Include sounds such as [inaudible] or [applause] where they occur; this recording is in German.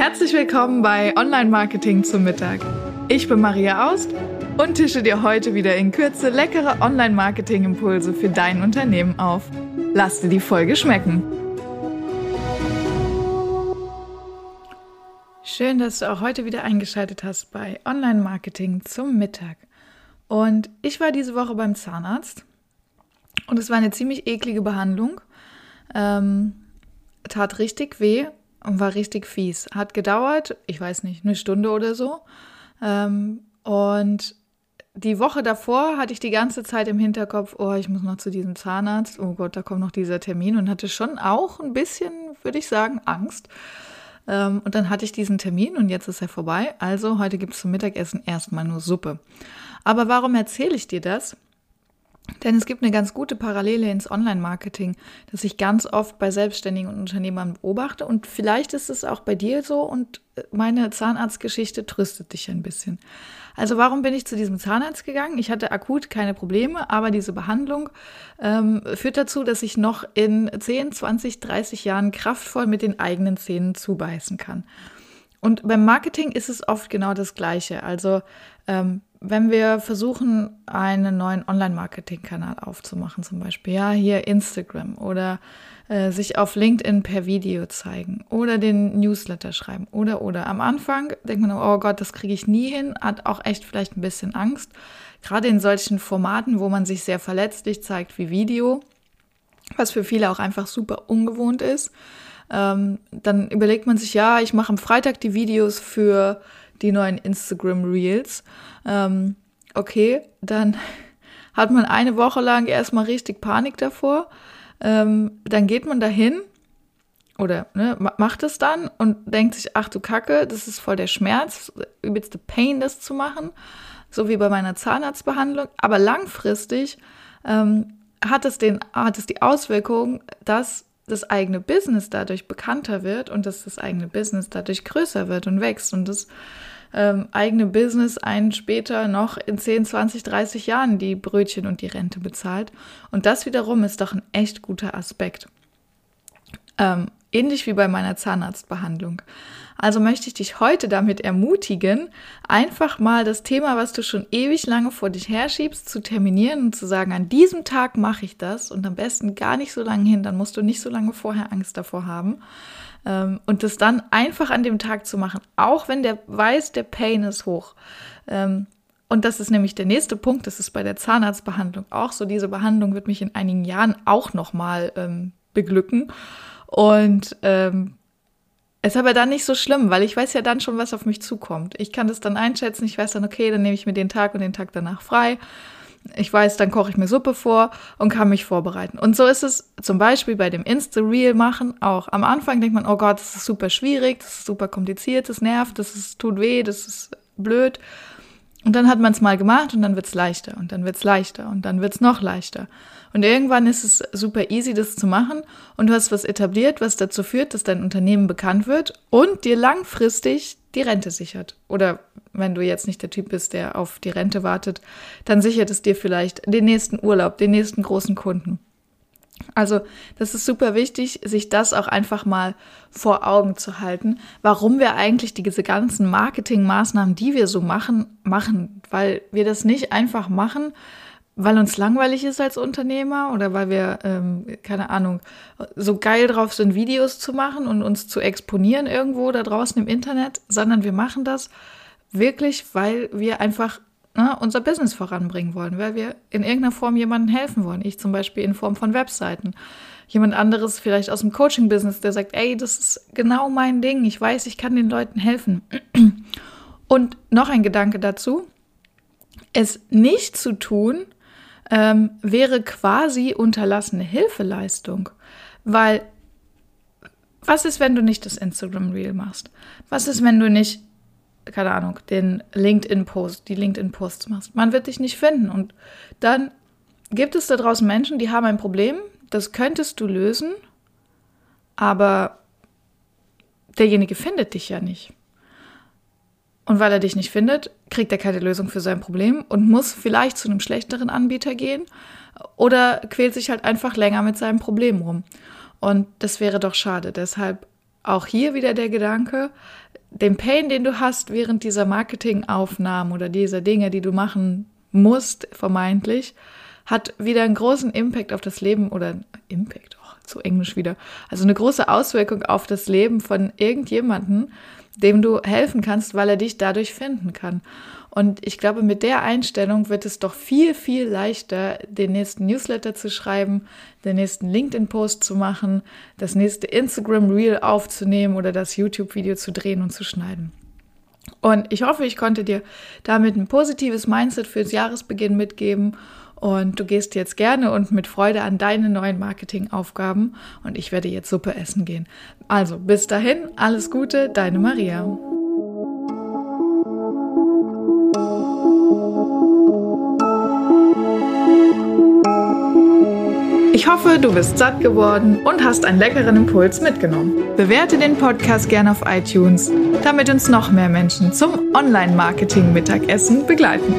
Herzlich willkommen bei Online Marketing zum Mittag. Ich bin Maria Aust und tische dir heute wieder in Kürze leckere Online Marketing Impulse für dein Unternehmen auf. Lass dir die Folge schmecken. Schön, dass du auch heute wieder eingeschaltet hast bei Online Marketing zum Mittag. Und ich war diese Woche beim Zahnarzt und es war eine ziemlich eklige Behandlung. Ähm, tat richtig weh und war richtig fies. Hat gedauert, ich weiß nicht, eine Stunde oder so. Ähm, und die Woche davor hatte ich die ganze Zeit im Hinterkopf, oh, ich muss noch zu diesem Zahnarzt, oh Gott, da kommt noch dieser Termin und hatte schon auch ein bisschen, würde ich sagen, Angst. Ähm, und dann hatte ich diesen Termin und jetzt ist er vorbei. Also heute gibt es zum Mittagessen erstmal nur Suppe. Aber warum erzähle ich dir das? Denn es gibt eine ganz gute Parallele ins Online-Marketing, das ich ganz oft bei Selbstständigen und Unternehmern beobachte. Und vielleicht ist es auch bei dir so und meine Zahnarztgeschichte tröstet dich ein bisschen. Also warum bin ich zu diesem Zahnarzt gegangen? Ich hatte akut keine Probleme, aber diese Behandlung ähm, führt dazu, dass ich noch in 10, 20, 30 Jahren kraftvoll mit den eigenen Zähnen zubeißen kann. Und beim Marketing ist es oft genau das Gleiche. Also ähm, wenn wir versuchen, einen neuen Online-Marketing-Kanal aufzumachen, zum Beispiel, ja, hier Instagram oder äh, sich auf LinkedIn per Video zeigen oder den Newsletter schreiben oder oder. Am Anfang denkt man, oh Gott, das kriege ich nie hin, hat auch echt vielleicht ein bisschen Angst. Gerade in solchen Formaten, wo man sich sehr verletzlich zeigt wie Video, was für viele auch einfach super ungewohnt ist. Ähm, dann überlegt man sich, ja, ich mache am Freitag die Videos für die neuen Instagram Reels. Ähm, okay, dann [laughs] hat man eine Woche lang erstmal richtig Panik davor. Ähm, dann geht man dahin oder ne, macht es dann und denkt sich, ach du Kacke, das ist voll der Schmerz, übelste Pain, das zu machen, so wie bei meiner Zahnarztbehandlung. Aber langfristig ähm, hat, es den, hat es die Auswirkung, dass das eigene Business dadurch bekannter wird und dass das eigene Business dadurch größer wird und wächst und das ähm, eigene Business einen später noch in 10, 20, 30 Jahren die Brötchen und die Rente bezahlt. Und das wiederum ist doch ein echt guter Aspekt. Ähm, ähnlich wie bei meiner Zahnarztbehandlung. Also möchte ich dich heute damit ermutigen, einfach mal das Thema, was du schon ewig lange vor dich herschiebst, zu terminieren und zu sagen, an diesem Tag mache ich das und am besten gar nicht so lange hin, dann musst du nicht so lange vorher Angst davor haben. Ähm, und das dann einfach an dem Tag zu machen, auch wenn der weiß, der Pain ist hoch. Ähm, und das ist nämlich der nächste Punkt, das ist bei der Zahnarztbehandlung auch so. Diese Behandlung wird mich in einigen Jahren auch nochmal ähm, beglücken. Und ähm, ist aber dann nicht so schlimm, weil ich weiß ja dann schon, was auf mich zukommt. Ich kann das dann einschätzen. Ich weiß dann, okay, dann nehme ich mir den Tag und den Tag danach frei. Ich weiß, dann koche ich mir Suppe vor und kann mich vorbereiten. Und so ist es zum Beispiel bei dem Insta-Reel machen auch. Am Anfang denkt man, oh Gott, das ist super schwierig, das ist super kompliziert, das nervt, das ist, tut weh, das ist blöd. Und dann hat man es mal gemacht und dann wird es leichter und dann wird es leichter und dann wird es noch leichter. Und irgendwann ist es super easy, das zu machen und du hast was etabliert, was dazu führt, dass dein Unternehmen bekannt wird und dir langfristig die Rente sichert. Oder wenn du jetzt nicht der Typ bist, der auf die Rente wartet, dann sichert es dir vielleicht den nächsten Urlaub, den nächsten großen Kunden. Also das ist super wichtig, sich das auch einfach mal vor Augen zu halten, warum wir eigentlich diese ganzen Marketingmaßnahmen, die wir so machen, machen. Weil wir das nicht einfach machen, weil uns langweilig ist als Unternehmer oder weil wir, ähm, keine Ahnung, so geil drauf sind, Videos zu machen und uns zu exponieren irgendwo da draußen im Internet, sondern wir machen das wirklich, weil wir einfach ne, unser Business voranbringen wollen, weil wir in irgendeiner Form jemandem helfen wollen. Ich zum Beispiel in Form von Webseiten. Jemand anderes vielleicht aus dem Coaching-Business, der sagt, ey, das ist genau mein Ding. Ich weiß, ich kann den Leuten helfen. [clears throat] Und noch ein Gedanke dazu. Es nicht zu tun, ähm, wäre quasi unterlassene Hilfeleistung. Weil, was ist, wenn du nicht das Instagram Reel machst? Was ist, wenn du nicht, keine Ahnung, den LinkedIn-Post, die LinkedIn-Posts machst? Man wird dich nicht finden. Und dann gibt es da draußen Menschen, die haben ein Problem, das könntest du lösen, aber derjenige findet dich ja nicht. Und weil er dich nicht findet, kriegt er keine Lösung für sein Problem und muss vielleicht zu einem schlechteren Anbieter gehen oder quält sich halt einfach länger mit seinem Problem rum. Und das wäre doch schade. Deshalb auch hier wieder der Gedanke, den Pain, den du hast während dieser Marketingaufnahmen oder dieser Dinge, die du machen musst, vermeintlich, hat wieder einen großen Impact auf das Leben oder Impact, zu Englisch wieder. Also eine große Auswirkung auf das Leben von irgendjemanden, dem du helfen kannst, weil er dich dadurch finden kann. Und ich glaube, mit der Einstellung wird es doch viel, viel leichter, den nächsten Newsletter zu schreiben, den nächsten LinkedIn-Post zu machen, das nächste Instagram-Reel aufzunehmen oder das YouTube-Video zu drehen und zu schneiden. Und ich hoffe, ich konnte dir damit ein positives Mindset fürs Jahresbeginn mitgeben und du gehst jetzt gerne und mit Freude an deine neuen Marketingaufgaben und ich werde jetzt Suppe essen gehen. Also bis dahin, alles Gute, deine Maria. Ich hoffe, du bist satt geworden und hast einen leckeren Impuls mitgenommen. Bewerte den Podcast gerne auf iTunes, damit uns noch mehr Menschen zum Online-Marketing-Mittagessen begleiten.